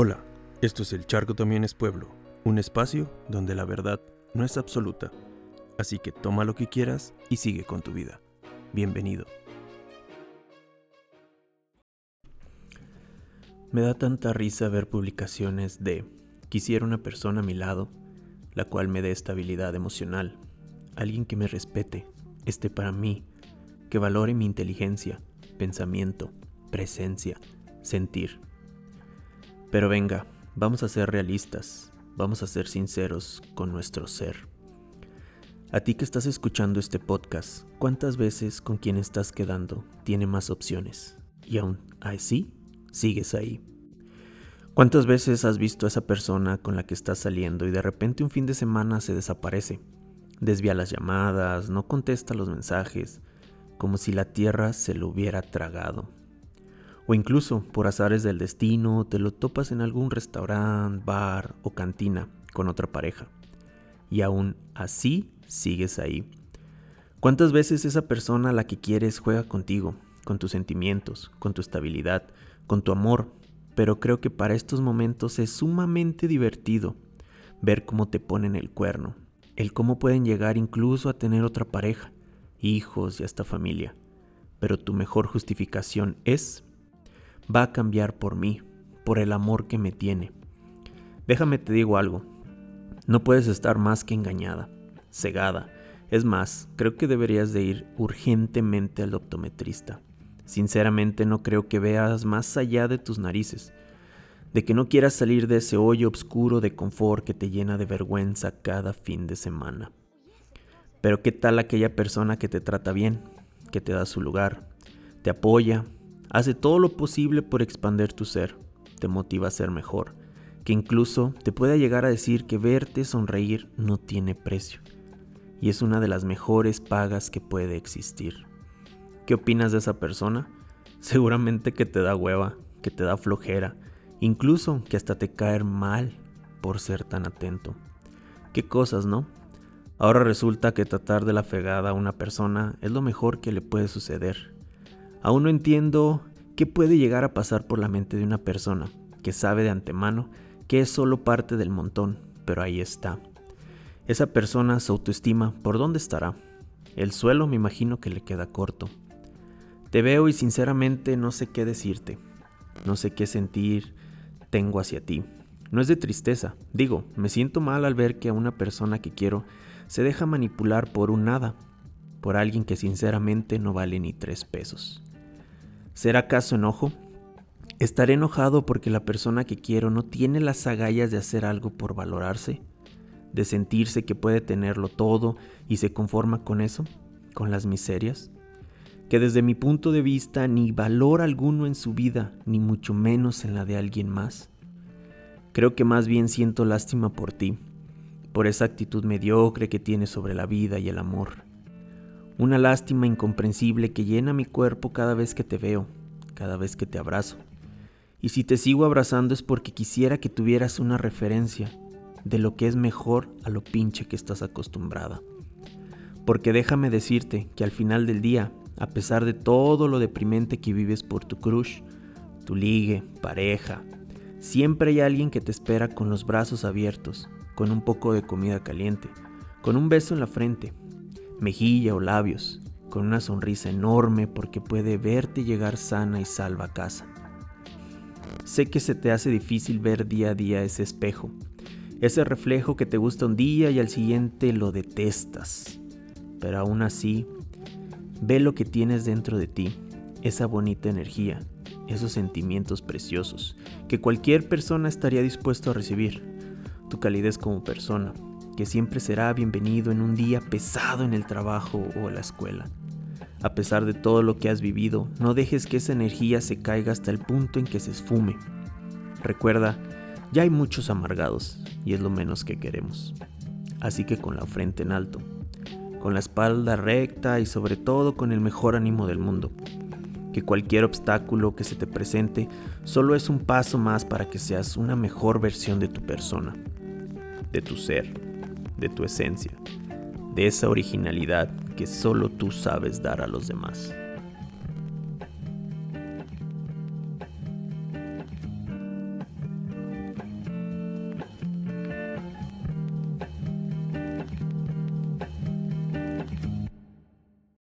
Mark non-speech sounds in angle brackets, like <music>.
Hola, esto es El Charco también es pueblo, un espacio donde la verdad no es absoluta. Así que toma lo que quieras y sigue con tu vida. Bienvenido. Me da tanta risa ver publicaciones de quisiera una persona a mi lado, la cual me dé estabilidad emocional, alguien que me respete, esté para mí, que valore mi inteligencia, pensamiento, presencia, sentir. Pero venga, vamos a ser realistas, vamos a ser sinceros con nuestro ser. A ti que estás escuchando este podcast, ¿cuántas veces con quien estás quedando tiene más opciones? Y aún así, sigues ahí. ¿Cuántas veces has visto a esa persona con la que estás saliendo y de repente un fin de semana se desaparece? Desvía las llamadas, no contesta los mensajes, como si la tierra se lo hubiera tragado. O incluso, por azares del destino, te lo topas en algún restaurante, bar o cantina con otra pareja. Y aún así sigues ahí. ¿Cuántas veces esa persona a la que quieres juega contigo, con tus sentimientos, con tu estabilidad, con tu amor? Pero creo que para estos momentos es sumamente divertido ver cómo te ponen el cuerno, el cómo pueden llegar incluso a tener otra pareja, hijos y hasta familia. Pero tu mejor justificación es va a cambiar por mí, por el amor que me tiene. Déjame te digo algo, no puedes estar más que engañada, cegada. Es más, creo que deberías de ir urgentemente al optometrista. Sinceramente no creo que veas más allá de tus narices, de que no quieras salir de ese hoyo oscuro de confort que te llena de vergüenza cada fin de semana. Pero ¿qué tal aquella persona que te trata bien, que te da su lugar, te apoya, Hace todo lo posible por expander tu ser, te motiva a ser mejor, que incluso te pueda llegar a decir que verte sonreír no tiene precio, y es una de las mejores pagas que puede existir. ¿Qué opinas de esa persona? <laughs> Seguramente que te da hueva, que te da flojera, incluso que hasta te caer mal por ser tan atento. Qué cosas, ¿no? Ahora resulta que tratar de la fegada a una persona es lo mejor que le puede suceder Aún no entiendo qué puede llegar a pasar por la mente de una persona que sabe de antemano que es solo parte del montón, pero ahí está. Esa persona, su autoestima, ¿por dónde estará? El suelo me imagino que le queda corto. Te veo y sinceramente no sé qué decirte. No sé qué sentir tengo hacia ti. No es de tristeza. Digo, me siento mal al ver que a una persona que quiero se deja manipular por un nada, por alguien que sinceramente no vale ni tres pesos. ¿Será acaso enojo? ¿Estaré enojado porque la persona que quiero no tiene las agallas de hacer algo por valorarse? ¿De sentirse que puede tenerlo todo y se conforma con eso? ¿Con las miserias? Que desde mi punto de vista ni valor alguno en su vida, ni mucho menos en la de alguien más. Creo que más bien siento lástima por ti, por esa actitud mediocre que tienes sobre la vida y el amor una lástima incomprensible que llena mi cuerpo cada vez que te veo, cada vez que te abrazo. Y si te sigo abrazando es porque quisiera que tuvieras una referencia de lo que es mejor a lo pinche que estás acostumbrada. Porque déjame decirte que al final del día, a pesar de todo lo deprimente que vives por tu crush, tu ligue, pareja, siempre hay alguien que te espera con los brazos abiertos, con un poco de comida caliente, con un beso en la frente mejilla o labios, con una sonrisa enorme porque puede verte llegar sana y salva a casa. Sé que se te hace difícil ver día a día ese espejo, ese reflejo que te gusta un día y al siguiente lo detestas, pero aún así, ve lo que tienes dentro de ti, esa bonita energía, esos sentimientos preciosos que cualquier persona estaría dispuesto a recibir, tu calidez como persona, que siempre será bienvenido en un día pesado en el trabajo o la escuela. A pesar de todo lo que has vivido, no dejes que esa energía se caiga hasta el punto en que se esfume. Recuerda, ya hay muchos amargados y es lo menos que queremos. Así que con la frente en alto, con la espalda recta y sobre todo con el mejor ánimo del mundo. Que cualquier obstáculo que se te presente solo es un paso más para que seas una mejor versión de tu persona, de tu ser de tu esencia, de esa originalidad que solo tú sabes dar a los demás.